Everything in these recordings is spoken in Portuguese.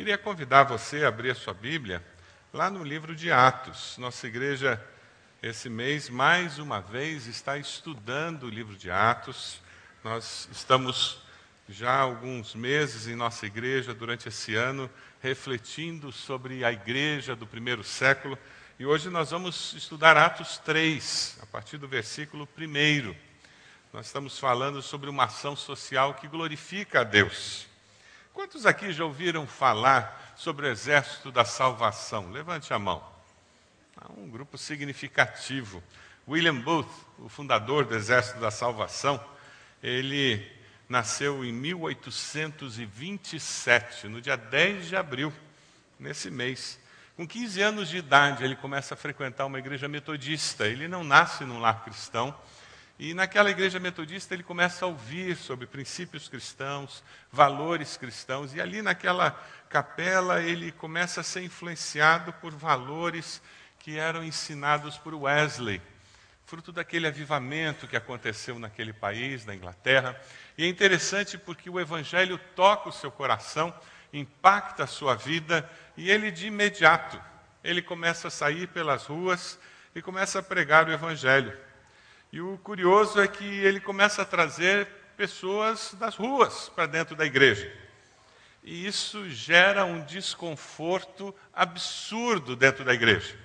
Queria convidar você a abrir a sua Bíblia lá no livro de Atos. Nossa igreja, esse mês, mais uma vez, está estudando o livro de Atos. Nós estamos já há alguns meses em nossa igreja, durante esse ano, refletindo sobre a igreja do primeiro século. E hoje nós vamos estudar Atos 3, a partir do versículo 1. Nós estamos falando sobre uma ação social que glorifica a Deus. Quantos aqui já ouviram falar sobre o exército da salvação? Levante a mão. Um grupo significativo. William Booth, o fundador do exército da salvação, ele nasceu em 1827, no dia 10 de abril, nesse mês. Com 15 anos de idade, ele começa a frequentar uma igreja metodista. Ele não nasce num lar cristão, e naquela igreja metodista ele começa a ouvir sobre princípios cristãos, valores cristãos, e ali naquela capela ele começa a ser influenciado por valores que eram ensinados por Wesley, fruto daquele avivamento que aconteceu naquele país, na Inglaterra. E é interessante porque o evangelho toca o seu coração, impacta a sua vida, e ele de imediato, ele começa a sair pelas ruas e começa a pregar o evangelho. E o curioso é que ele começa a trazer pessoas das ruas para dentro da igreja. E isso gera um desconforto absurdo dentro da igreja.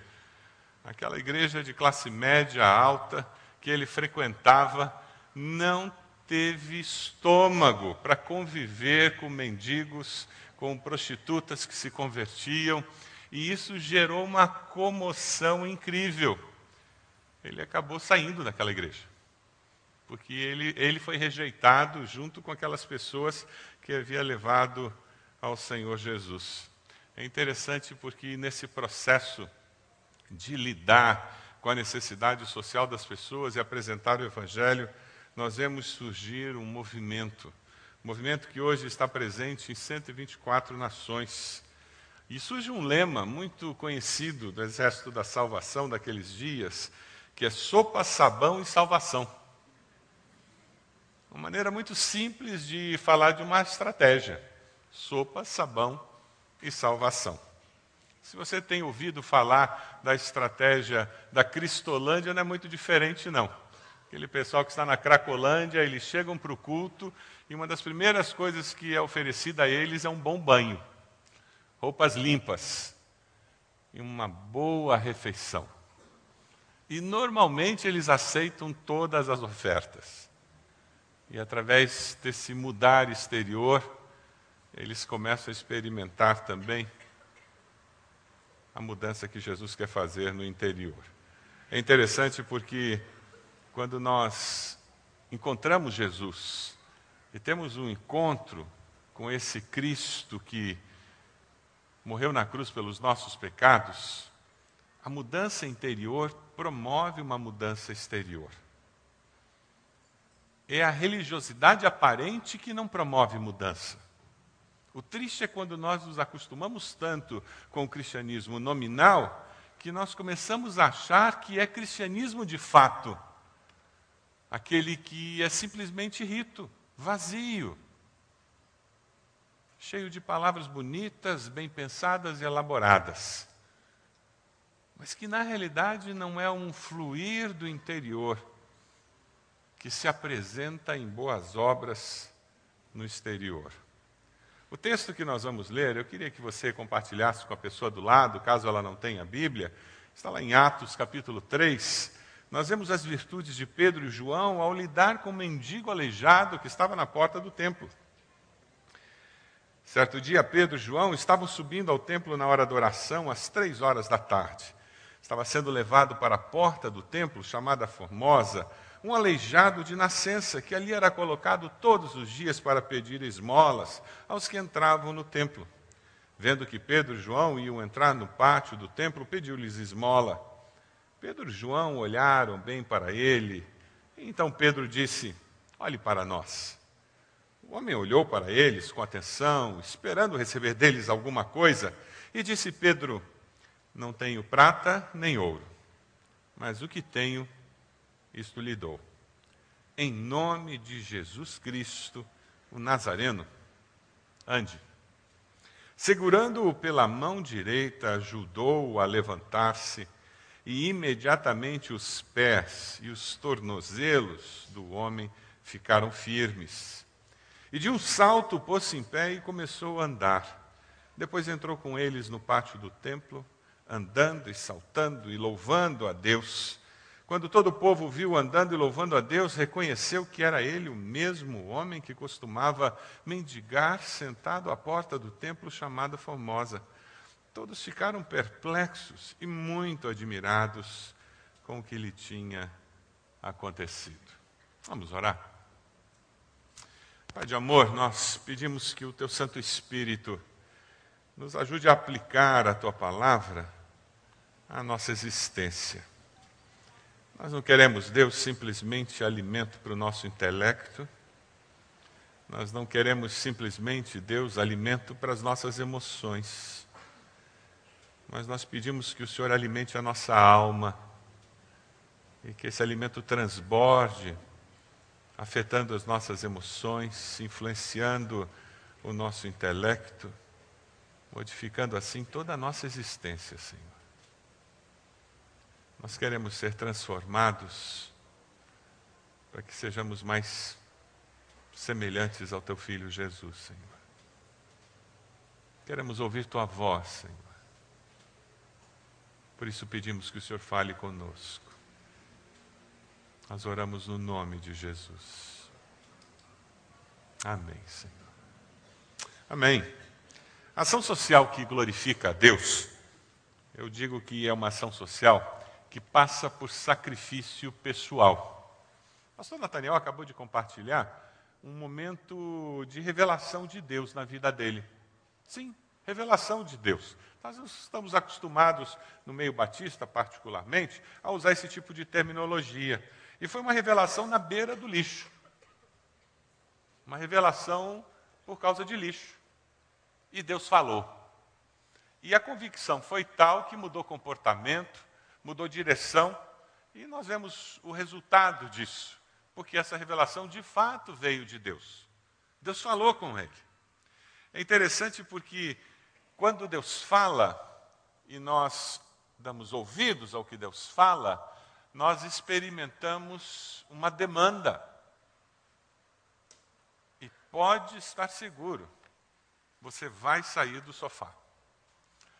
Aquela igreja de classe média alta que ele frequentava não teve estômago para conviver com mendigos, com prostitutas que se convertiam, e isso gerou uma comoção incrível ele acabou saindo daquela igreja. Porque ele, ele foi rejeitado junto com aquelas pessoas que havia levado ao Senhor Jesus. É interessante porque nesse processo de lidar com a necessidade social das pessoas e apresentar o Evangelho, nós vemos surgir um movimento. Um movimento que hoje está presente em 124 nações. E surge um lema muito conhecido do Exército da Salvação daqueles dias, que é sopa, sabão e salvação. Uma maneira muito simples de falar de uma estratégia: sopa, sabão e salvação. Se você tem ouvido falar da estratégia da Cristolândia, não é muito diferente, não. Aquele pessoal que está na Cracolândia, eles chegam para o culto e uma das primeiras coisas que é oferecida a eles é um bom banho, roupas limpas e uma boa refeição. E normalmente eles aceitam todas as ofertas. E através desse mudar exterior, eles começam a experimentar também a mudança que Jesus quer fazer no interior. É interessante porque quando nós encontramos Jesus e temos um encontro com esse Cristo que morreu na cruz pelos nossos pecados, a mudança interior promove uma mudança exterior. É a religiosidade aparente que não promove mudança. O triste é quando nós nos acostumamos tanto com o cristianismo nominal que nós começamos a achar que é cristianismo de fato. Aquele que é simplesmente rito, vazio, cheio de palavras bonitas, bem pensadas e elaboradas mas que na realidade não é um fluir do interior que se apresenta em boas obras no exterior. O texto que nós vamos ler, eu queria que você compartilhasse com a pessoa do lado, caso ela não tenha a Bíblia, está lá em Atos capítulo 3. Nós vemos as virtudes de Pedro e João ao lidar com o mendigo aleijado que estava na porta do templo. Certo dia, Pedro e João estavam subindo ao templo na hora da oração, às três horas da tarde estava sendo levado para a porta do templo, chamada Formosa, um aleijado de nascença, que ali era colocado todos os dias para pedir esmolas aos que entravam no templo. Vendo que Pedro e João iam entrar no pátio do templo, pediu-lhes esmola. Pedro e João olharam bem para ele. Então Pedro disse: Olhe para nós. O homem olhou para eles com atenção, esperando receber deles alguma coisa, e disse Pedro: não tenho prata nem ouro, mas o que tenho, isto lhe dou. Em nome de Jesus Cristo, o Nazareno, ande. Segurando-o pela mão direita, ajudou-o a levantar-se, e imediatamente os pés e os tornozelos do homem ficaram firmes. E de um salto pôs-se em pé e começou a andar. Depois entrou com eles no pátio do templo, andando e saltando e louvando a Deus. Quando todo o povo viu andando e louvando a Deus, reconheceu que era ele o mesmo homem que costumava mendigar sentado à porta do templo chamada Formosa. Todos ficaram perplexos e muito admirados com o que lhe tinha acontecido. Vamos orar. Pai de amor, nós pedimos que o teu Santo Espírito nos ajude a aplicar a tua palavra à nossa existência nós não queremos Deus simplesmente alimento para o nosso intelecto. Nós não queremos simplesmente Deus alimento para as nossas emoções. Mas nós pedimos que o Senhor alimente a nossa alma e que esse alimento transborde, afetando as nossas emoções, influenciando o nosso intelecto, modificando assim toda a nossa existência, Senhor. Nós queremos ser transformados para que sejamos mais semelhantes ao teu filho Jesus, Senhor. Queremos ouvir tua voz, Senhor. Por isso pedimos que o Senhor fale conosco. Nós oramos no nome de Jesus. Amém, Senhor. Amém. Ação social que glorifica a Deus, eu digo que é uma ação social que passa por sacrifício pessoal. O pastor Nathaniel acabou de compartilhar um momento de revelação de Deus na vida dele. Sim, revelação de Deus. Nós estamos acostumados, no meio batista particularmente, a usar esse tipo de terminologia. E foi uma revelação na beira do lixo. Uma revelação por causa de lixo. E Deus falou. E a convicção foi tal que mudou comportamento, mudou direção, e nós vemos o resultado disso, porque essa revelação de fato veio de Deus. Deus falou com ele. É interessante porque quando Deus fala e nós damos ouvidos ao que Deus fala, nós experimentamos uma demanda. E pode estar seguro, você vai sair do sofá.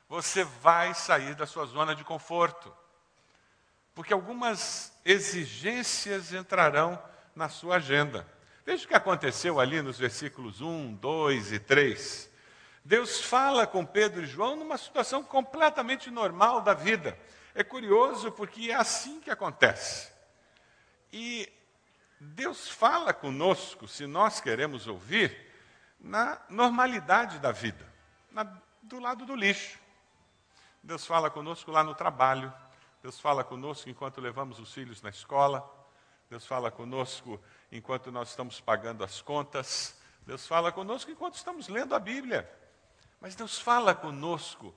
Você vai sair da sua zona de conforto porque algumas exigências entrarão na sua agenda. Veja o que aconteceu ali nos versículos 1, 2 e 3. Deus fala com Pedro e João numa situação completamente normal da vida. É curioso porque é assim que acontece. E Deus fala conosco, se nós queremos ouvir, na normalidade da vida, na, do lado do lixo. Deus fala conosco lá no trabalho, Deus fala conosco enquanto levamos os filhos na escola. Deus fala conosco enquanto nós estamos pagando as contas. Deus fala conosco enquanto estamos lendo a Bíblia. Mas Deus fala conosco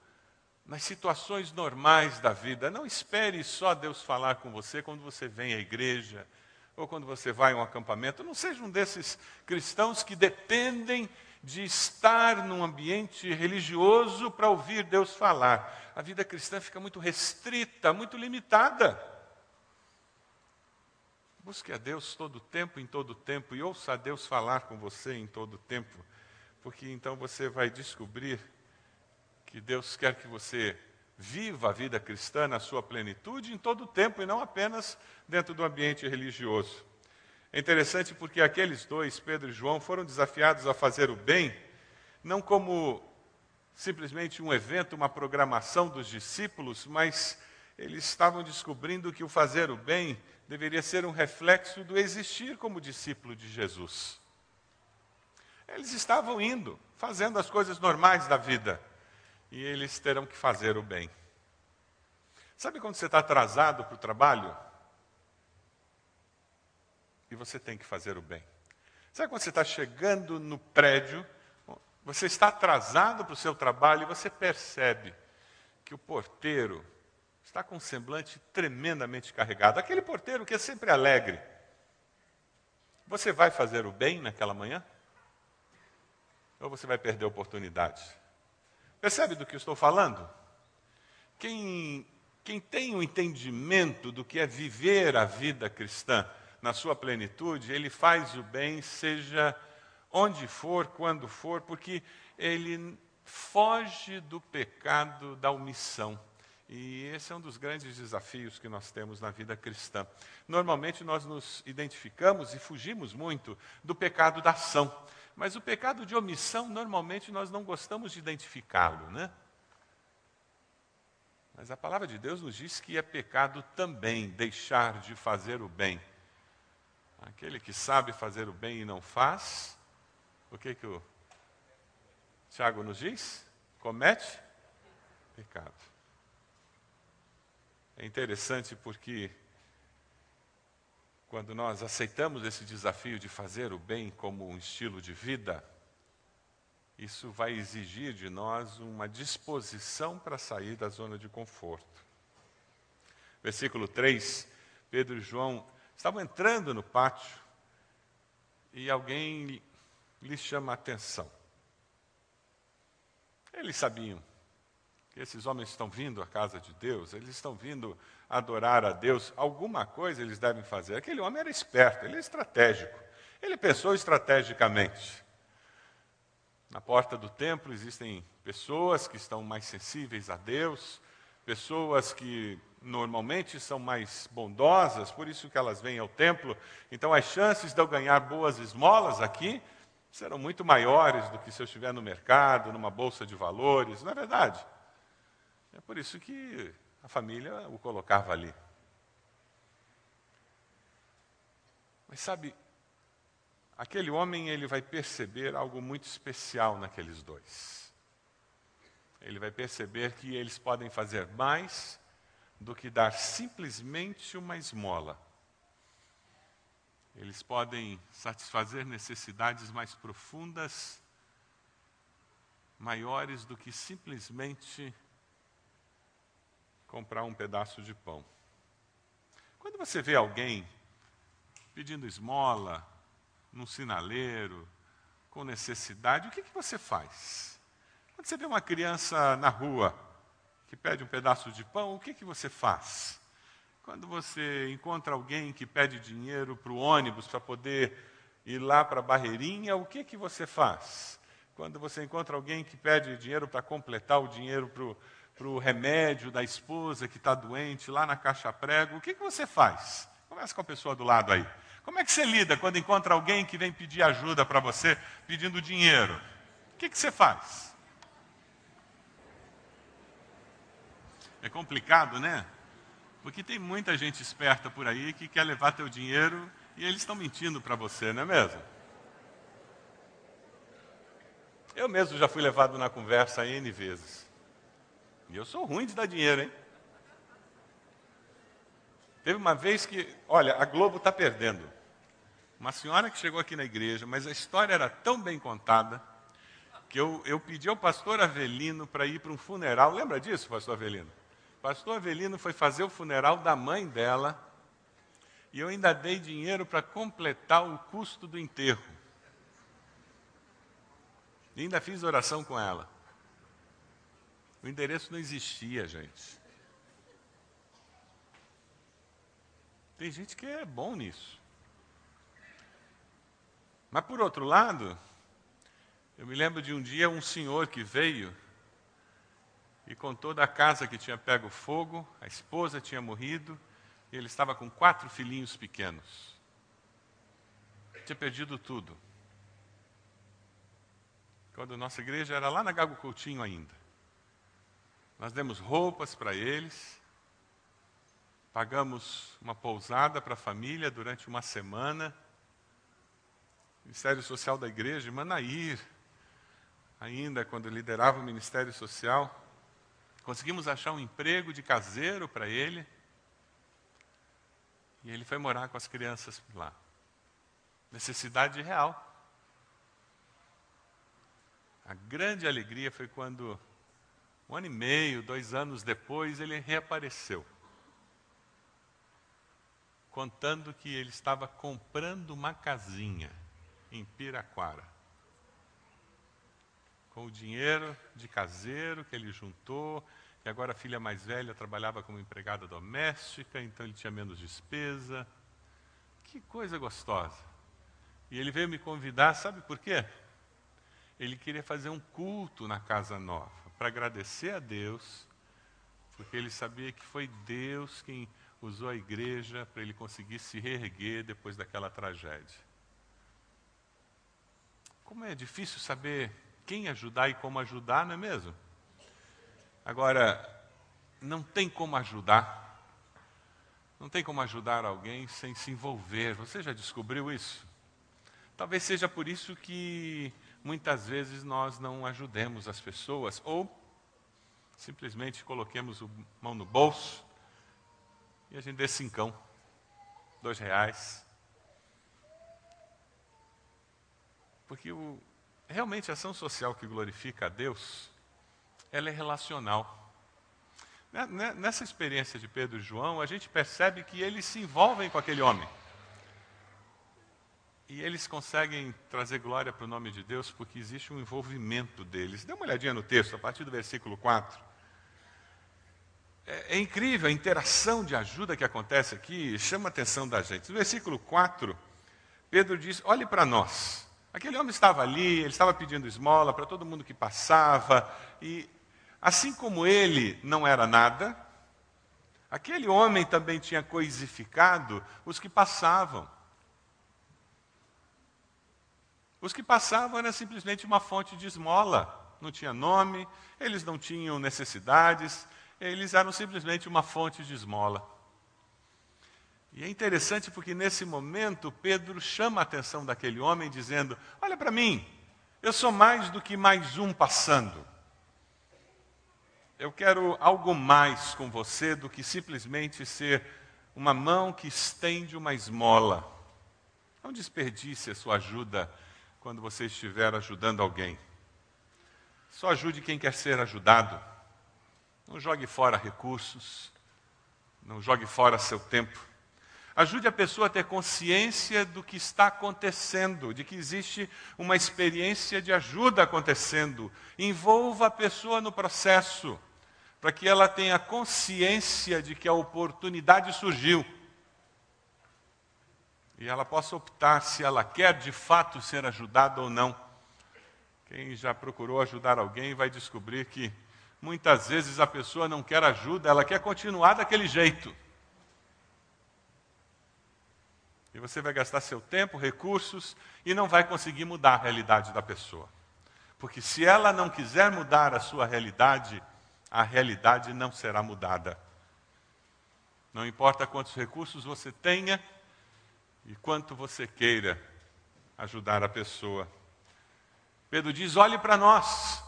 nas situações normais da vida. Não espere só Deus falar com você quando você vem à igreja ou quando você vai a um acampamento. Não seja um desses cristãos que dependem de estar num ambiente religioso para ouvir Deus falar. A vida cristã fica muito restrita, muito limitada. Busque a Deus todo o tempo, em todo o tempo, e ouça a Deus falar com você em todo o tempo, porque então você vai descobrir que Deus quer que você viva a vida cristã na sua plenitude em todo o tempo e não apenas dentro do ambiente religioso. É interessante porque aqueles dois, Pedro e João, foram desafiados a fazer o bem, não como simplesmente um evento, uma programação dos discípulos, mas eles estavam descobrindo que o fazer o bem deveria ser um reflexo do existir como discípulo de Jesus. Eles estavam indo, fazendo as coisas normais da vida, e eles terão que fazer o bem. Sabe quando você está atrasado para o trabalho? e você tem que fazer o bem. Sabe quando você está chegando no prédio, você está atrasado para o seu trabalho e você percebe que o porteiro está com um semblante tremendamente carregado. Aquele porteiro que é sempre alegre. Você vai fazer o bem naquela manhã? Ou você vai perder a oportunidade? Percebe do que eu estou falando? Quem, quem tem o um entendimento do que é viver a vida cristã na sua plenitude, ele faz o bem, seja onde for, quando for, porque ele foge do pecado da omissão. E esse é um dos grandes desafios que nós temos na vida cristã. Normalmente nós nos identificamos e fugimos muito do pecado da ação. Mas o pecado de omissão, normalmente nós não gostamos de identificá-lo, né? Mas a palavra de Deus nos diz que é pecado também deixar de fazer o bem. Aquele que sabe fazer o bem e não faz, o que, que o Tiago nos diz? Comete pecado. É interessante porque quando nós aceitamos esse desafio de fazer o bem como um estilo de vida, isso vai exigir de nós uma disposição para sair da zona de conforto. Versículo 3, Pedro e João estavam entrando no pátio e alguém lhes chama a atenção. Eles sabiam esses homens estão vindo à casa de Deus, eles estão vindo adorar a Deus, alguma coisa eles devem fazer. Aquele homem era esperto, ele é estratégico, ele pensou estrategicamente. Na porta do templo existem pessoas que estão mais sensíveis a Deus, pessoas que normalmente são mais bondosas, por isso que elas vêm ao templo. Então as chances de eu ganhar boas esmolas aqui serão muito maiores do que se eu estiver no mercado, numa bolsa de valores, não é verdade? É por isso que a família o colocava ali. Mas sabe, aquele homem ele vai perceber algo muito especial naqueles dois. Ele vai perceber que eles podem fazer mais do que dar simplesmente uma esmola. Eles podem satisfazer necessidades mais profundas, maiores do que simplesmente comprar um pedaço de pão. Quando você vê alguém pedindo esmola, num sinaleiro, com necessidade, o que, que você faz? Quando você vê uma criança na rua que pede um pedaço de pão, o que, que você faz? Quando você encontra alguém que pede dinheiro para o ônibus para poder ir lá para a barreirinha, o que, que você faz? Quando você encontra alguém que pede dinheiro para completar o dinheiro para o remédio da esposa que está doente lá na caixa prego, o que, que você faz? Conversa com a pessoa do lado aí. Como é que você lida quando encontra alguém que vem pedir ajuda para você, pedindo dinheiro? O que, que você faz? É complicado, né? Porque tem muita gente esperta por aí que quer levar teu dinheiro e eles estão mentindo para você, não é mesmo? Eu mesmo já fui levado na conversa N vezes. E eu sou ruim de dar dinheiro, hein? Teve uma vez que, olha, a Globo está perdendo. Uma senhora que chegou aqui na igreja, mas a história era tão bem contada que eu, eu pedi ao pastor Avelino para ir para um funeral. Lembra disso, pastor Avelino? pastor Avelino foi fazer o funeral da mãe dela e eu ainda dei dinheiro para completar o custo do enterro. E ainda fiz oração com ela. O endereço não existia, gente. Tem gente que é bom nisso. Mas por outro lado, eu me lembro de um dia um senhor que veio e contou da casa que tinha pego fogo, a esposa tinha morrido, e ele estava com quatro filhinhos pequenos. Tinha perdido tudo. Quando nossa igreja era lá na Gago Coutinho ainda. Nós demos roupas para eles, pagamos uma pousada para a família durante uma semana. O Ministério Social da Igreja, Manair, ainda quando liderava o Ministério Social, Conseguimos achar um emprego de caseiro para ele. E ele foi morar com as crianças lá. Necessidade real. A grande alegria foi quando, um ano e meio, dois anos depois, ele reapareceu. Contando que ele estava comprando uma casinha em Piraquara com o dinheiro de caseiro que ele juntou, e agora a filha mais velha trabalhava como empregada doméstica, então ele tinha menos despesa. Que coisa gostosa. E ele veio me convidar, sabe por quê? Ele queria fazer um culto na casa nova, para agradecer a Deus, porque ele sabia que foi Deus quem usou a igreja para ele conseguir se reerguer depois daquela tragédia. Como é difícil saber quem ajudar e como ajudar, não é mesmo? Agora, não tem como ajudar. Não tem como ajudar alguém sem se envolver. Você já descobriu isso? Talvez seja por isso que muitas vezes nós não ajudemos as pessoas ou simplesmente coloquemos a mão no bolso e a gente dê cincão, dois reais. Porque o, realmente a ação social que glorifica a Deus, ela é relacional. Né, né, nessa experiência de Pedro e João, a gente percebe que eles se envolvem com aquele homem. E eles conseguem trazer glória para o nome de Deus porque existe um envolvimento deles. Dê uma olhadinha no texto, a partir do versículo 4. É, é incrível a interação de ajuda que acontece aqui, chama a atenção da gente. No versículo 4, Pedro diz: olhe para nós. Aquele homem estava ali, ele estava pedindo esmola para todo mundo que passava, e assim como ele não era nada, aquele homem também tinha coisificado os que passavam. Os que passavam era simplesmente uma fonte de esmola, não tinha nome, eles não tinham necessidades, eles eram simplesmente uma fonte de esmola. E é interessante porque nesse momento Pedro chama a atenção daquele homem dizendo: Olha para mim, eu sou mais do que mais um passando. Eu quero algo mais com você do que simplesmente ser uma mão que estende uma esmola. Não desperdice a sua ajuda quando você estiver ajudando alguém. Só ajude quem quer ser ajudado. Não jogue fora recursos, não jogue fora seu tempo. Ajude a pessoa a ter consciência do que está acontecendo, de que existe uma experiência de ajuda acontecendo. Envolva a pessoa no processo, para que ela tenha consciência de que a oportunidade surgiu. E ela possa optar se ela quer de fato ser ajudada ou não. Quem já procurou ajudar alguém vai descobrir que Muitas vezes a pessoa não quer ajuda, ela quer continuar daquele jeito. E você vai gastar seu tempo, recursos e não vai conseguir mudar a realidade da pessoa. Porque se ela não quiser mudar a sua realidade, a realidade não será mudada. Não importa quantos recursos você tenha e quanto você queira ajudar a pessoa. Pedro diz: olhe para nós.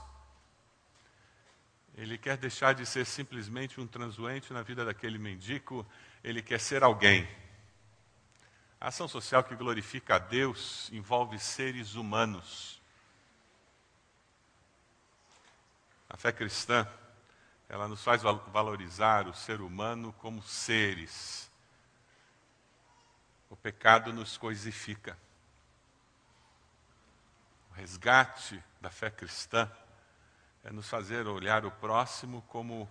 Ele quer deixar de ser simplesmente um transuente na vida daquele mendigo, ele quer ser alguém. A ação social que glorifica a Deus envolve seres humanos. A fé cristã, ela nos faz valorizar o ser humano como seres. O pecado nos coisifica. O resgate da fé cristã é nos fazer olhar o próximo como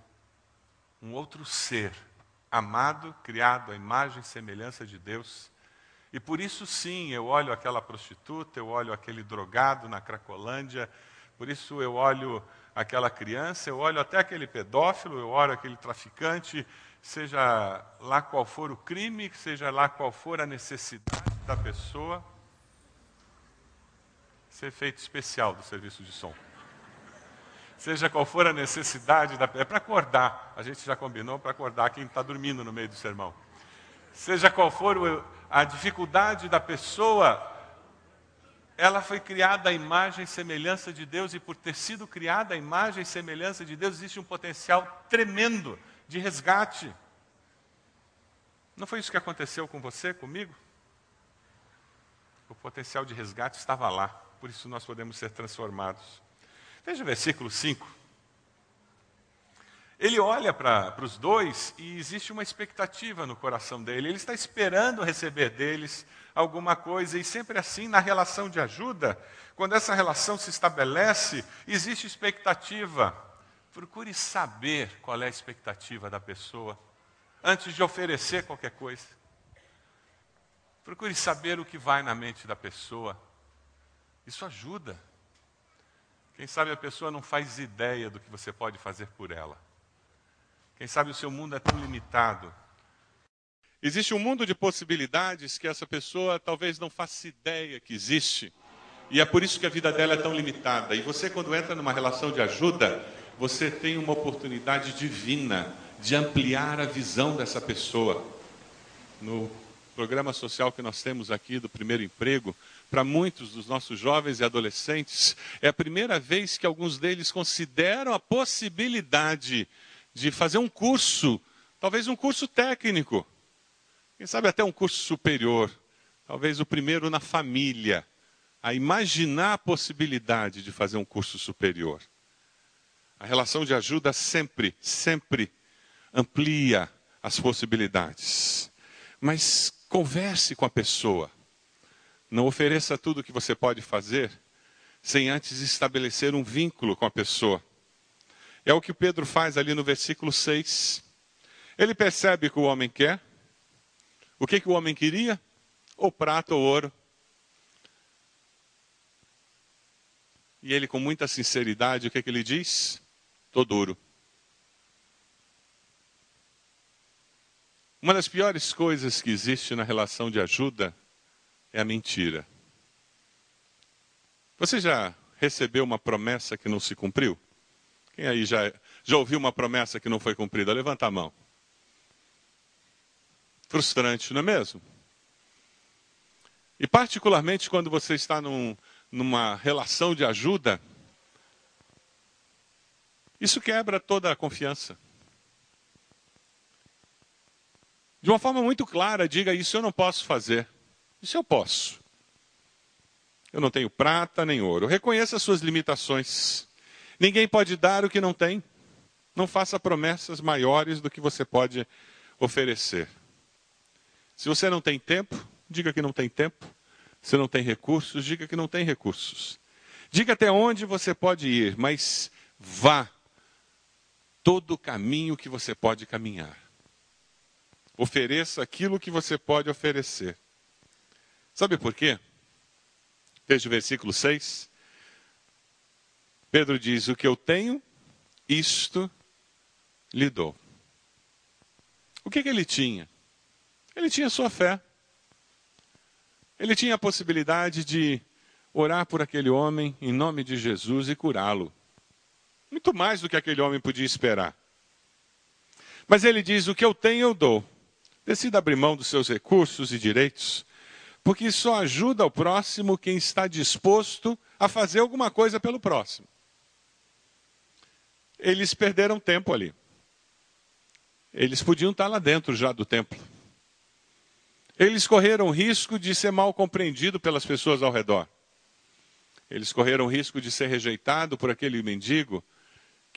um outro ser, amado, criado à imagem e semelhança de Deus. E por isso, sim, eu olho aquela prostituta, eu olho aquele drogado na Cracolândia, por isso eu olho aquela criança, eu olho até aquele pedófilo, eu olho aquele traficante, seja lá qual for o crime, seja lá qual for a necessidade da pessoa. Ser efeito especial do serviço de som seja qual for a necessidade, da, é para acordar. A gente já combinou para acordar quem está dormindo no meio do sermão. Seja qual for o, a dificuldade da pessoa, ela foi criada à imagem e semelhança de Deus, e por ter sido criada à imagem e semelhança de Deus, existe um potencial tremendo de resgate. Não foi isso que aconteceu com você, comigo? O potencial de resgate estava lá, por isso nós podemos ser transformados. Veja o versículo 5. Ele olha para os dois e existe uma expectativa no coração dele. Ele está esperando receber deles alguma coisa, e sempre assim, na relação de ajuda, quando essa relação se estabelece, existe expectativa. Procure saber qual é a expectativa da pessoa antes de oferecer qualquer coisa. Procure saber o que vai na mente da pessoa. Isso ajuda. Quem sabe a pessoa não faz ideia do que você pode fazer por ela. Quem sabe o seu mundo é tão limitado. Existe um mundo de possibilidades que essa pessoa talvez não faça ideia que existe. E é por isso que a vida dela é tão limitada. E você, quando entra numa relação de ajuda, você tem uma oportunidade divina de ampliar a visão dessa pessoa. No programa social que nós temos aqui do primeiro emprego, para muitos dos nossos jovens e adolescentes, é a primeira vez que alguns deles consideram a possibilidade de fazer um curso, talvez um curso técnico, quem sabe até um curso superior, talvez o primeiro na família, a imaginar a possibilidade de fazer um curso superior. A relação de ajuda sempre, sempre amplia as possibilidades. Mas converse com a pessoa. Não ofereça tudo o que você pode fazer sem antes estabelecer um vínculo com a pessoa. É o que Pedro faz ali no versículo 6. Ele percebe que o homem quer. O que, que o homem queria? Ou prata ou ouro. E ele, com muita sinceridade, o que, que ele diz? Estou duro. Uma das piores coisas que existe na relação de ajuda é a mentira. Você já recebeu uma promessa que não se cumpriu? Quem aí já, já ouviu uma promessa que não foi cumprida? Levanta a mão. Frustrante, não é mesmo? E particularmente quando você está num, numa relação de ajuda, isso quebra toda a confiança. De uma forma muito clara, diga isso eu não posso fazer. Isso eu posso. Eu não tenho prata nem ouro. Reconheça as suas limitações. Ninguém pode dar o que não tem. Não faça promessas maiores do que você pode oferecer. Se você não tem tempo, diga que não tem tempo. Se não tem recursos, diga que não tem recursos. Diga até onde você pode ir, mas vá todo o caminho que você pode caminhar. Ofereça aquilo que você pode oferecer. Sabe por quê? Desde o versículo 6, Pedro diz: O que eu tenho, isto lhe dou. O que, que ele tinha? Ele tinha sua fé. Ele tinha a possibilidade de orar por aquele homem em nome de Jesus e curá-lo. Muito mais do que aquele homem podia esperar. Mas ele diz: O que eu tenho, eu dou. Decida abrir mão dos seus recursos e direitos, porque só ajuda o próximo quem está disposto a fazer alguma coisa pelo próximo. Eles perderam tempo ali. Eles podiam estar lá dentro já do templo. Eles correram risco de ser mal compreendido pelas pessoas ao redor. Eles correram risco de ser rejeitado por aquele mendigo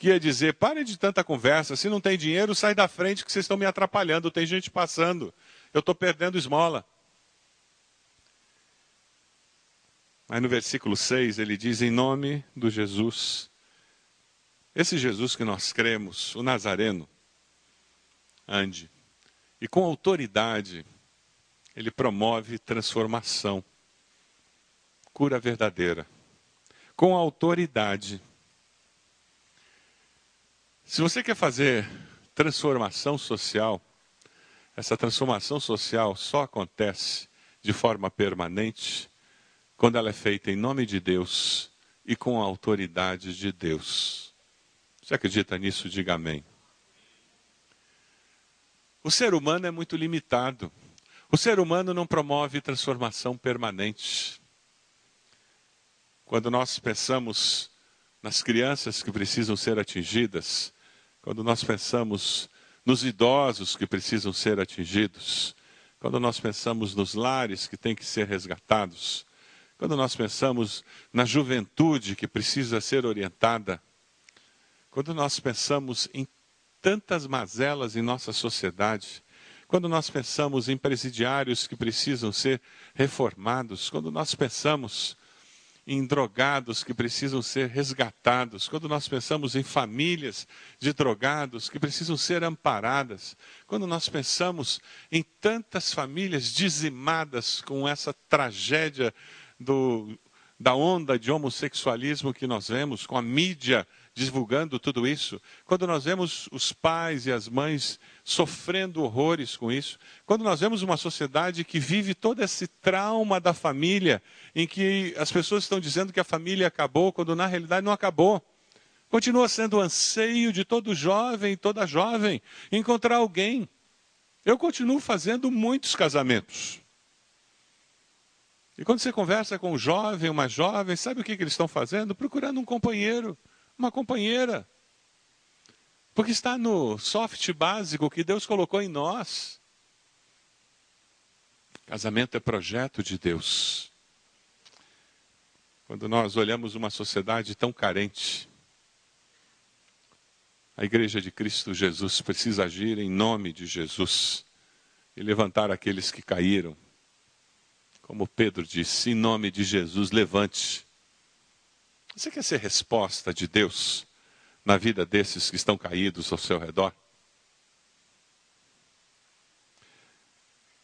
que ia dizer: pare de tanta conversa, se não tem dinheiro, sai da frente que vocês estão me atrapalhando, tem gente passando, eu estou perdendo esmola. Aí no versículo 6 ele diz: em nome do Jesus, esse Jesus que nós cremos, o Nazareno, ande. E com autoridade, ele promove transformação, cura verdadeira. Com autoridade, se você quer fazer transformação social, essa transformação social só acontece de forma permanente quando ela é feita em nome de Deus e com a autoridade de Deus. Você acredita nisso? Diga amém. O ser humano é muito limitado. O ser humano não promove transformação permanente. Quando nós pensamos nas crianças que precisam ser atingidas, quando nós pensamos nos idosos que precisam ser atingidos, quando nós pensamos nos lares que têm que ser resgatados, quando nós pensamos na juventude que precisa ser orientada, quando nós pensamos em tantas mazelas em nossa sociedade. Quando nós pensamos em presidiários que precisam ser reformados, quando nós pensamos em drogados que precisam ser resgatados, quando nós pensamos em famílias de drogados que precisam ser amparadas, quando nós pensamos em tantas famílias dizimadas com essa tragédia do, da onda de homossexualismo que nós vemos, com a mídia divulgando tudo isso, quando nós vemos os pais e as mães sofrendo horrores com isso, quando nós vemos uma sociedade que vive todo esse trauma da família, em que as pessoas estão dizendo que a família acabou, quando na realidade não acabou. Continua sendo o anseio de todo jovem, toda jovem, encontrar alguém. Eu continuo fazendo muitos casamentos. E quando você conversa com um jovem, uma jovem, sabe o que, que eles estão fazendo? Procurando um companheiro uma companheira. Porque está no soft básico que Deus colocou em nós. Casamento é projeto de Deus. Quando nós olhamos uma sociedade tão carente, a Igreja de Cristo Jesus precisa agir em nome de Jesus e levantar aqueles que caíram. Como Pedro disse, em nome de Jesus, levante você quer ser resposta de Deus na vida desses que estão caídos ao seu redor?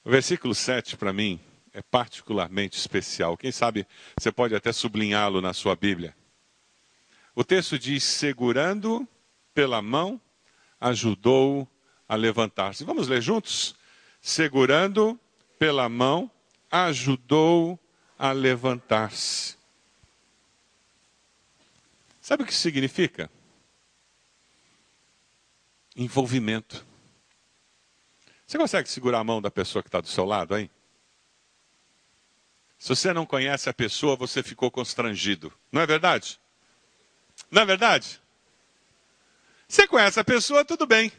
O versículo 7 para mim é particularmente especial. Quem sabe você pode até sublinhá-lo na sua Bíblia. O texto diz: segurando pela mão, ajudou a levantar-se. Vamos ler juntos? Segurando pela mão, ajudou a levantar-se. Sabe o que significa? Envolvimento. Você consegue segurar a mão da pessoa que está do seu lado, hein? Se você não conhece a pessoa, você ficou constrangido. Não é verdade? Não é verdade? Você conhece a pessoa, tudo bem.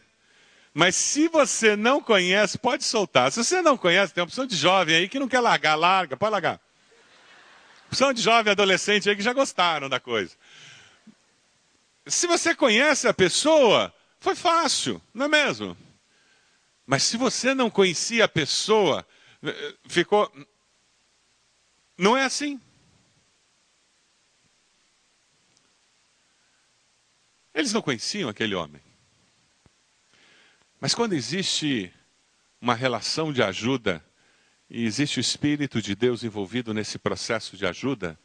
Mas se você não conhece, pode soltar. Se você não conhece, tem uma opção de jovem aí que não quer largar, larga, pode largar. Opção de jovem adolescente aí que já gostaram da coisa. Se você conhece a pessoa, foi fácil, não é mesmo? Mas se você não conhecia a pessoa, eh, ficou. Não é assim. Eles não conheciam aquele homem. Mas quando existe uma relação de ajuda, e existe o Espírito de Deus envolvido nesse processo de ajuda,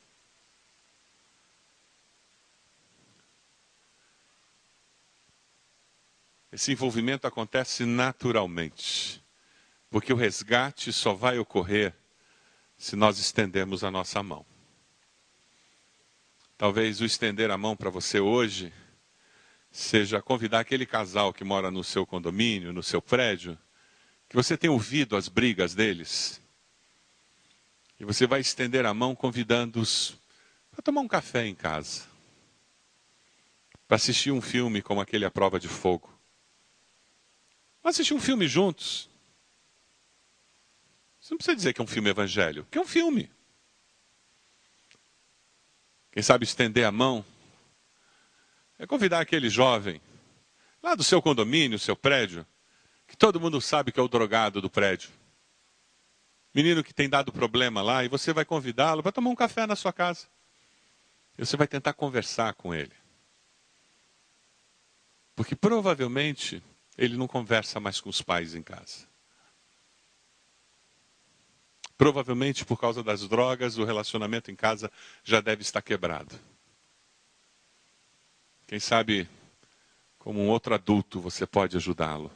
Esse envolvimento acontece naturalmente, porque o resgate só vai ocorrer se nós estendermos a nossa mão. Talvez o estender a mão para você hoje seja convidar aquele casal que mora no seu condomínio, no seu prédio, que você tem ouvido as brigas deles. E você vai estender a mão convidando-os para tomar um café em casa, para assistir um filme como aquele A Prova de Fogo. Vamos assistir um filme juntos. Você não precisa dizer que é um filme evangélico, que é um filme. Quem sabe estender a mão é convidar aquele jovem lá do seu condomínio, seu prédio, que todo mundo sabe que é o drogado do prédio. Menino que tem dado problema lá e você vai convidá-lo para tomar um café na sua casa. E você vai tentar conversar com ele. Porque provavelmente ele não conversa mais com os pais em casa. Provavelmente por causa das drogas, o relacionamento em casa já deve estar quebrado. Quem sabe, como um outro adulto, você pode ajudá-lo.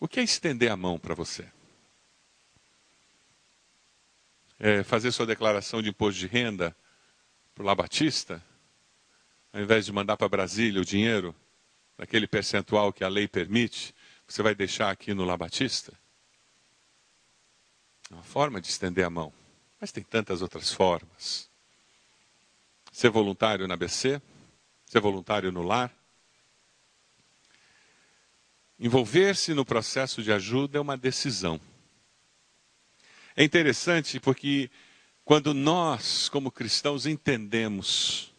O que é estender a mão para você? É fazer sua declaração de imposto de renda para o Labatista, ao invés de mandar para Brasília o dinheiro? Daquele percentual que a lei permite, você vai deixar aqui no Labatista? É uma forma de estender a mão. Mas tem tantas outras formas. Ser voluntário na BC, ser voluntário no lar. Envolver-se no processo de ajuda é uma decisão. É interessante porque quando nós, como cristãos, entendemos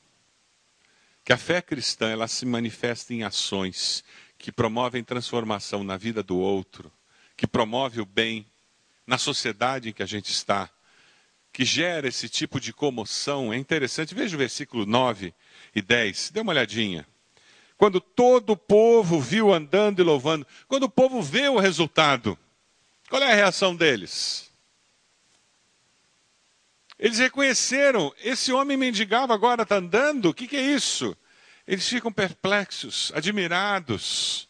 que a fé cristã ela se manifesta em ações que promovem transformação na vida do outro, que promove o bem na sociedade em que a gente está, que gera esse tipo de comoção. É interessante, veja o versículo 9 e 10, dê uma olhadinha. Quando todo o povo viu andando e louvando, quando o povo vê o resultado, qual é a reação deles? Eles reconheceram, esse homem mendigava agora está andando, o que, que é isso? Eles ficam perplexos, admirados.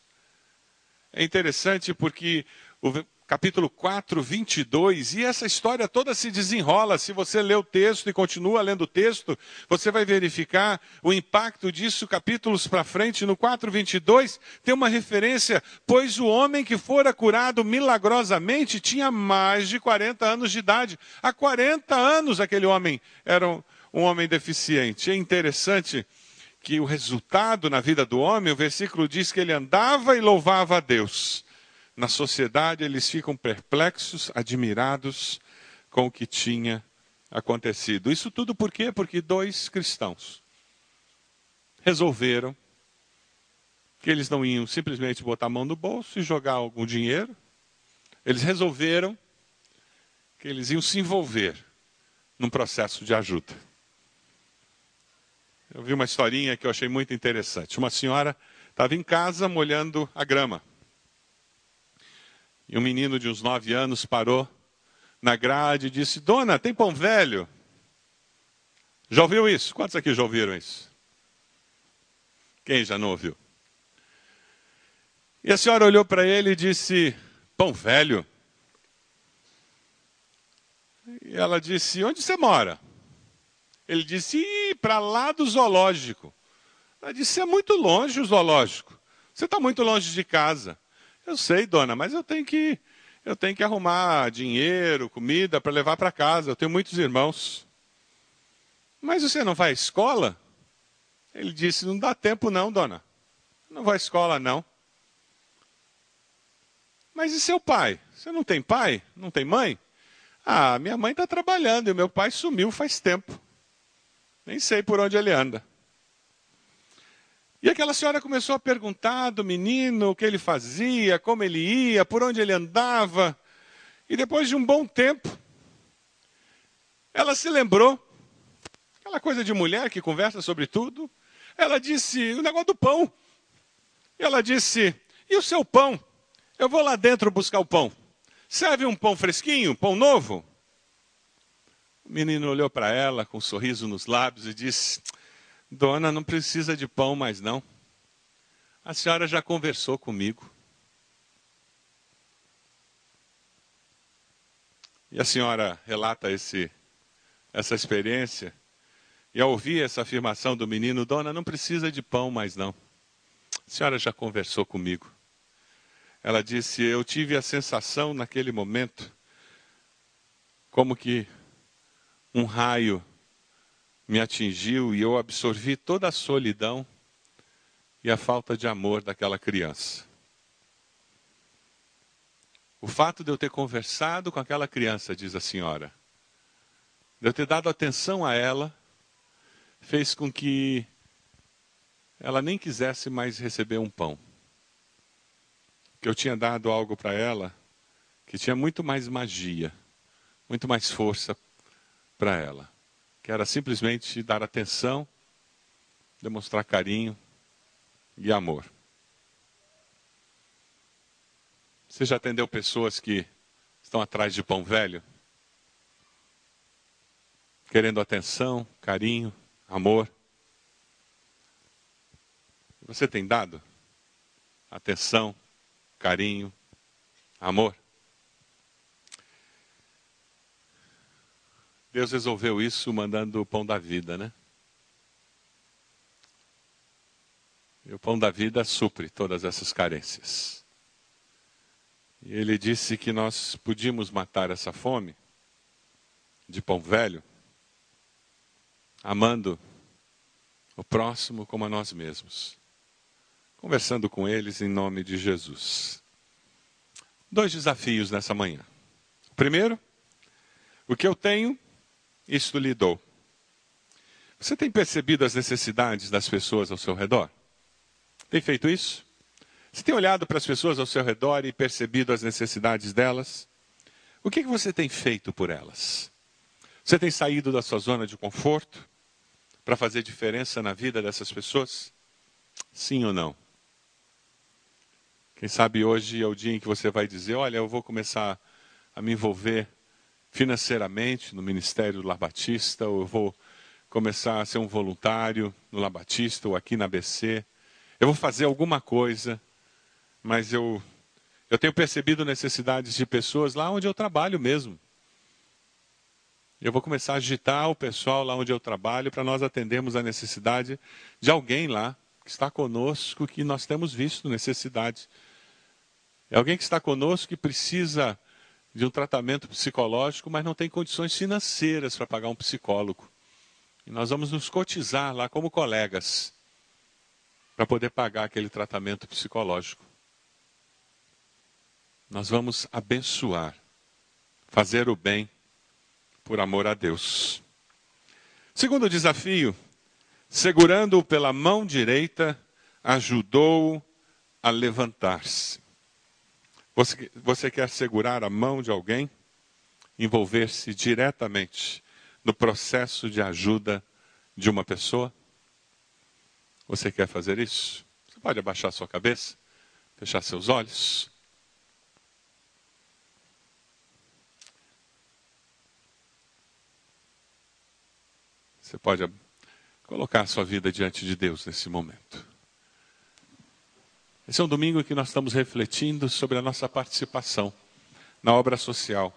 É interessante porque o capítulo 4, 22, e essa história toda se desenrola. Se você lê o texto e continua lendo o texto, você vai verificar o impacto disso capítulos para frente. No 4, 22, tem uma referência, pois o homem que fora curado milagrosamente tinha mais de 40 anos de idade. Há 40 anos aquele homem era um, um homem deficiente. É interessante que o resultado na vida do homem, o versículo diz que ele andava e louvava a Deus na sociedade eles ficam perplexos, admirados com o que tinha acontecido. Isso tudo por quê? Porque dois cristãos resolveram que eles não iam simplesmente botar a mão no bolso e jogar algum dinheiro. Eles resolveram que eles iam se envolver num processo de ajuda. Eu vi uma historinha que eu achei muito interessante. Uma senhora estava em casa molhando a grama. E um menino de uns nove anos parou na grade e disse: Dona, tem pão velho? Já ouviu isso? Quantos aqui já ouviram isso? Quem já não ouviu? E a senhora olhou para ele e disse: Pão velho? E ela disse: Onde você mora? Ele disse: Para lá do zoológico. Ela disse: É muito longe o zoológico. Você está muito longe de casa. Eu sei, dona, mas eu tenho que eu tenho que arrumar dinheiro, comida para levar para casa. Eu tenho muitos irmãos. Mas você não vai à escola? Ele disse: Não dá tempo, não, dona. Não vai à escola, não. Mas e seu pai? Você não tem pai? Não tem mãe? Ah, minha mãe está trabalhando e meu pai sumiu faz tempo. Nem sei por onde ele anda. E aquela senhora começou a perguntar do menino o que ele fazia, como ele ia, por onde ele andava. E depois de um bom tempo, ela se lembrou, aquela coisa de mulher que conversa sobre tudo. Ela disse: o negócio do pão. Ela disse: e o seu pão? Eu vou lá dentro buscar o pão. Serve um pão fresquinho, pão novo? O menino olhou para ela com um sorriso nos lábios e disse: Dona, não precisa de pão mais não. A senhora já conversou comigo. E a senhora relata esse, essa experiência. E ao ouvir essa afirmação do menino, Dona, não precisa de pão mais não. A senhora já conversou comigo. Ela disse: Eu tive a sensação naquele momento, como que um raio me atingiu e eu absorvi toda a solidão e a falta de amor daquela criança. O fato de eu ter conversado com aquela criança, diz a senhora, de eu ter dado atenção a ela, fez com que ela nem quisesse mais receber um pão. Que eu tinha dado algo para ela que tinha muito mais magia, muito mais força para ela que era simplesmente dar atenção, demonstrar carinho e amor. Você já atendeu pessoas que estão atrás de pão velho? Querendo atenção, carinho, amor. Você tem dado atenção, carinho, amor? Deus resolveu isso mandando o pão da vida, né? E o pão da vida supre todas essas carências. E ele disse que nós podíamos matar essa fome de pão velho, amando o próximo como a nós mesmos, conversando com eles em nome de Jesus. Dois desafios nessa manhã. O primeiro, o que eu tenho isto lhe dou. Você tem percebido as necessidades das pessoas ao seu redor? Tem feito isso? Você tem olhado para as pessoas ao seu redor e percebido as necessidades delas? O que, que você tem feito por elas? Você tem saído da sua zona de conforto para fazer diferença na vida dessas pessoas? Sim ou não? Quem sabe hoje é o dia em que você vai dizer: Olha, eu vou começar a me envolver financeiramente no Ministério do Lar Batista, ou eu vou começar a ser um voluntário no Lar Batista ou aqui na ABC. Eu vou fazer alguma coisa, mas eu, eu tenho percebido necessidades de pessoas lá onde eu trabalho mesmo. Eu vou começar a agitar o pessoal lá onde eu trabalho para nós atendermos a necessidade de alguém lá que está conosco, que nós temos visto necessidade. É alguém que está conosco que precisa de um tratamento psicológico, mas não tem condições financeiras para pagar um psicólogo. E nós vamos nos cotizar lá como colegas para poder pagar aquele tratamento psicológico. Nós vamos abençoar, fazer o bem por amor a Deus. Segundo desafio, segurando-o pela mão direita, ajudou-o a levantar-se. Você, você quer segurar a mão de alguém? Envolver-se diretamente no processo de ajuda de uma pessoa? Você quer fazer isso? Você pode abaixar sua cabeça, fechar seus olhos. Você pode colocar a sua vida diante de Deus nesse momento. Esse é um domingo que nós estamos refletindo sobre a nossa participação na obra social.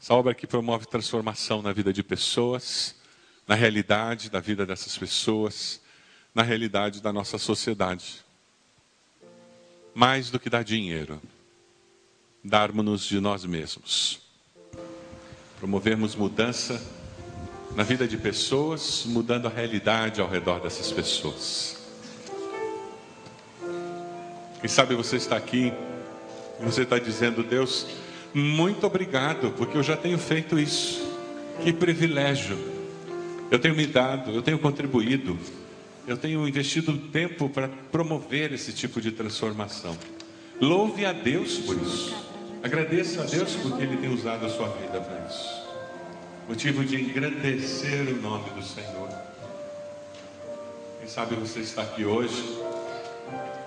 Essa obra que promove transformação na vida de pessoas, na realidade da vida dessas pessoas, na realidade da nossa sociedade. Mais do que dar dinheiro, darmos-nos de nós mesmos. Promovermos mudança na vida de pessoas, mudando a realidade ao redor dessas pessoas. Quem sabe você está aqui e você está dizendo, Deus, muito obrigado, porque eu já tenho feito isso. Que privilégio. Eu tenho me dado, eu tenho contribuído, eu tenho investido tempo para promover esse tipo de transformação. Louve a Deus por isso. Agradeça a Deus porque Ele tem usado a sua vida para isso motivo de engrandecer o nome do Senhor. Quem sabe você está aqui hoje,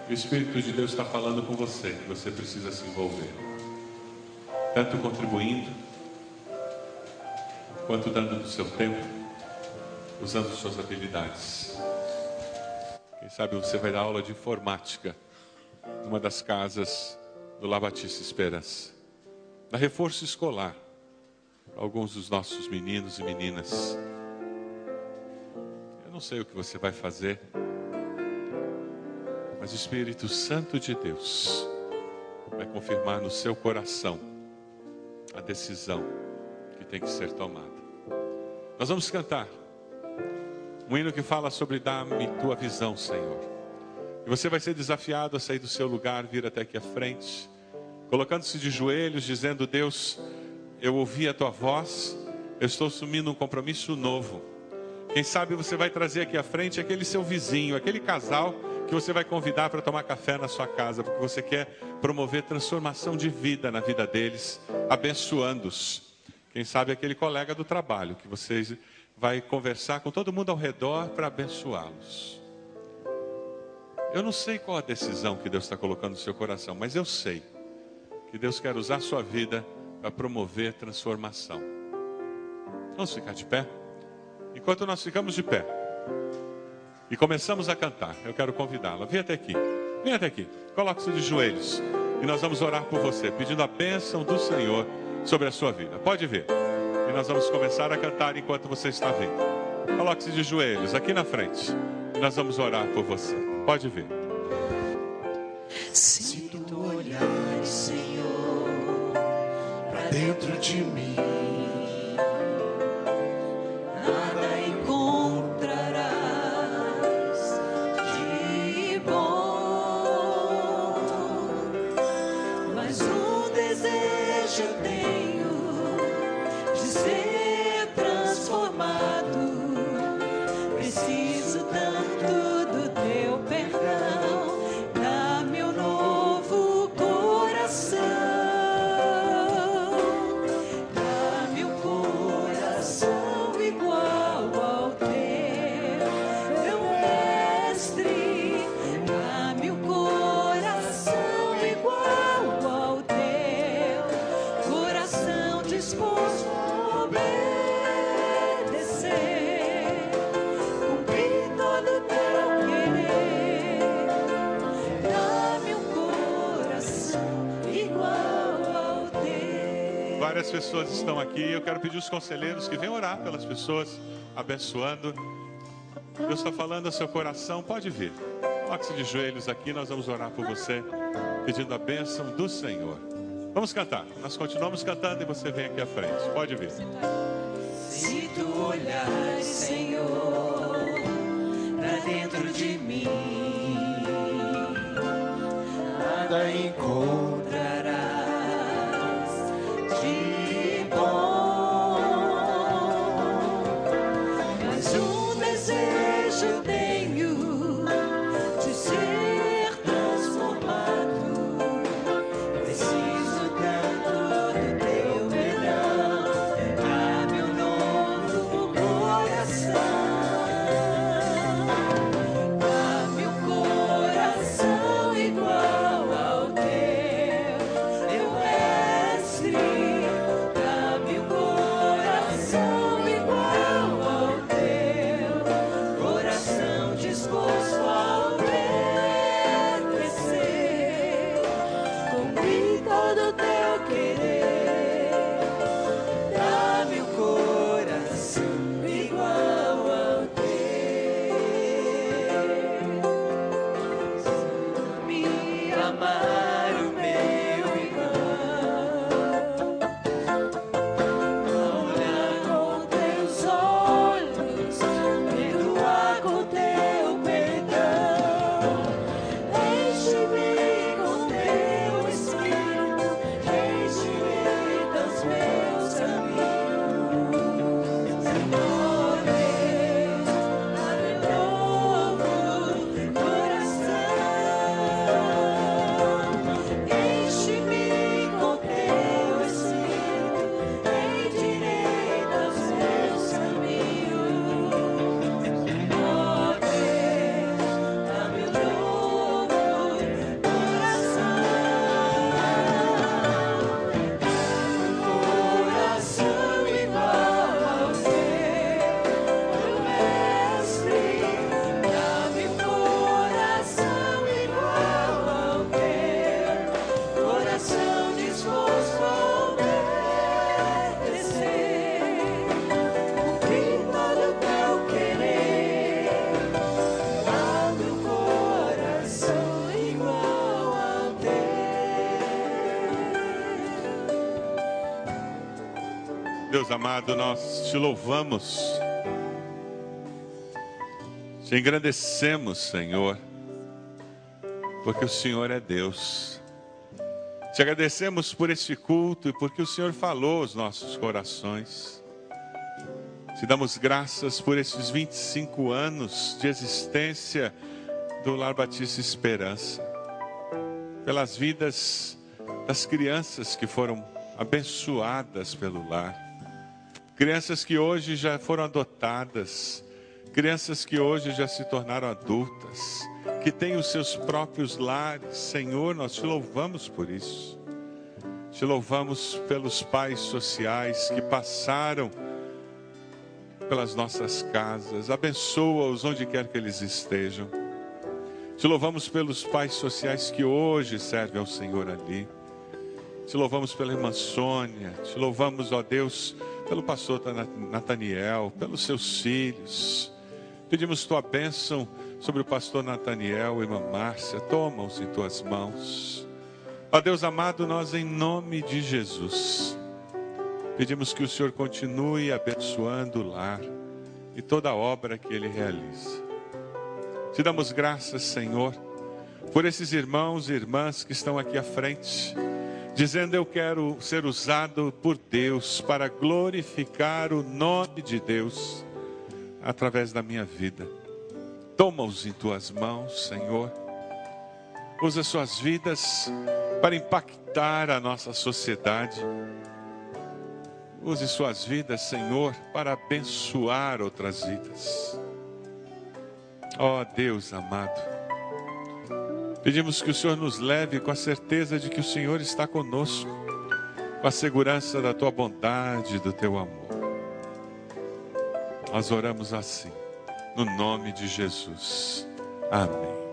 o Espírito de Deus está falando com você, você precisa se envolver, tanto contribuindo, quanto dando do seu tempo, usando suas habilidades. Quem sabe você vai dar aula de informática numa das casas do Labatista Esperança, da reforço escolar alguns dos nossos meninos e meninas. Eu não sei o que você vai fazer, mas o Espírito Santo de Deus vai confirmar no seu coração a decisão que tem que ser tomada. Nós vamos cantar um hino que fala sobre dar-me tua visão, Senhor. E você vai ser desafiado a sair do seu lugar, vir até aqui à frente, colocando-se de joelhos, dizendo: Deus, eu ouvi a tua voz, eu estou assumindo um compromisso novo. Quem sabe você vai trazer aqui à frente aquele seu vizinho, aquele casal que você vai convidar para tomar café na sua casa, porque você quer promover transformação de vida na vida deles, abençoando-os. Quem sabe aquele colega do trabalho que você vai conversar com todo mundo ao redor para abençoá-los. Eu não sei qual a decisão que Deus está colocando no seu coração, mas eu sei que Deus quer usar a sua vida para promover transformação. Vamos ficar de pé? Enquanto nós ficamos de pé e começamos a cantar, eu quero convidá-la. Vem até aqui, vem até aqui, coloque-se de joelhos e nós vamos orar por você, pedindo a bênção do Senhor sobre a sua vida. Pode vir. E nós vamos começar a cantar enquanto você está vindo. Coloque-se de joelhos aqui na frente. E nós vamos orar por você. Pode vir. Se tu olhares, Senhor dentro de mim. Tenho pessoas estão aqui, eu quero pedir os conselheiros que venham orar pelas pessoas, abençoando. Deus está falando ao seu coração, pode vir. Coloque-se de joelhos aqui, nós vamos orar por você, pedindo a bênção do Senhor. Vamos cantar, nós continuamos cantando e você vem aqui à frente. Pode vir. Se tu olhares, Senhor, pra dentro de mim, nada Deus amado, nós te louvamos, te engrandecemos, Senhor, porque o Senhor é Deus. Te agradecemos por este culto e porque o Senhor falou aos nossos corações. Te damos graças por esses 25 anos de existência do Lar Batista Esperança, pelas vidas das crianças que foram abençoadas pelo lar, crianças que hoje já foram adotadas, crianças que hoje já se tornaram adultas, que têm os seus próprios lares. Senhor, nós te louvamos por isso. Te louvamos pelos pais sociais que passaram pelas nossas casas. Abençoa-os onde quer que eles estejam. Te louvamos pelos pais sociais que hoje servem ao Senhor ali. Te louvamos pela irmã Sônia. Te louvamos, ó Deus, pelo pastor Nataniel, pelos seus filhos. Pedimos tua bênção sobre o pastor Nataniel, irmã Márcia. Toma-os em tuas mãos. Ó Deus amado, nós em nome de Jesus. Pedimos que o Senhor continue abençoando o lar e toda a obra que ele realiza. Te damos graças, Senhor, por esses irmãos e irmãs que estão aqui à frente, dizendo: Eu quero ser usado por Deus para glorificar o nome de Deus através da minha vida. Toma-os em tuas mãos, Senhor. Usa suas vidas para impactar a nossa sociedade. Use suas vidas, Senhor, para abençoar outras vidas. Ó Deus amado, pedimos que o Senhor nos leve com a certeza de que o Senhor está conosco, com a segurança da tua bondade, do teu amor. Nós oramos assim, no nome de Jesus. Amém.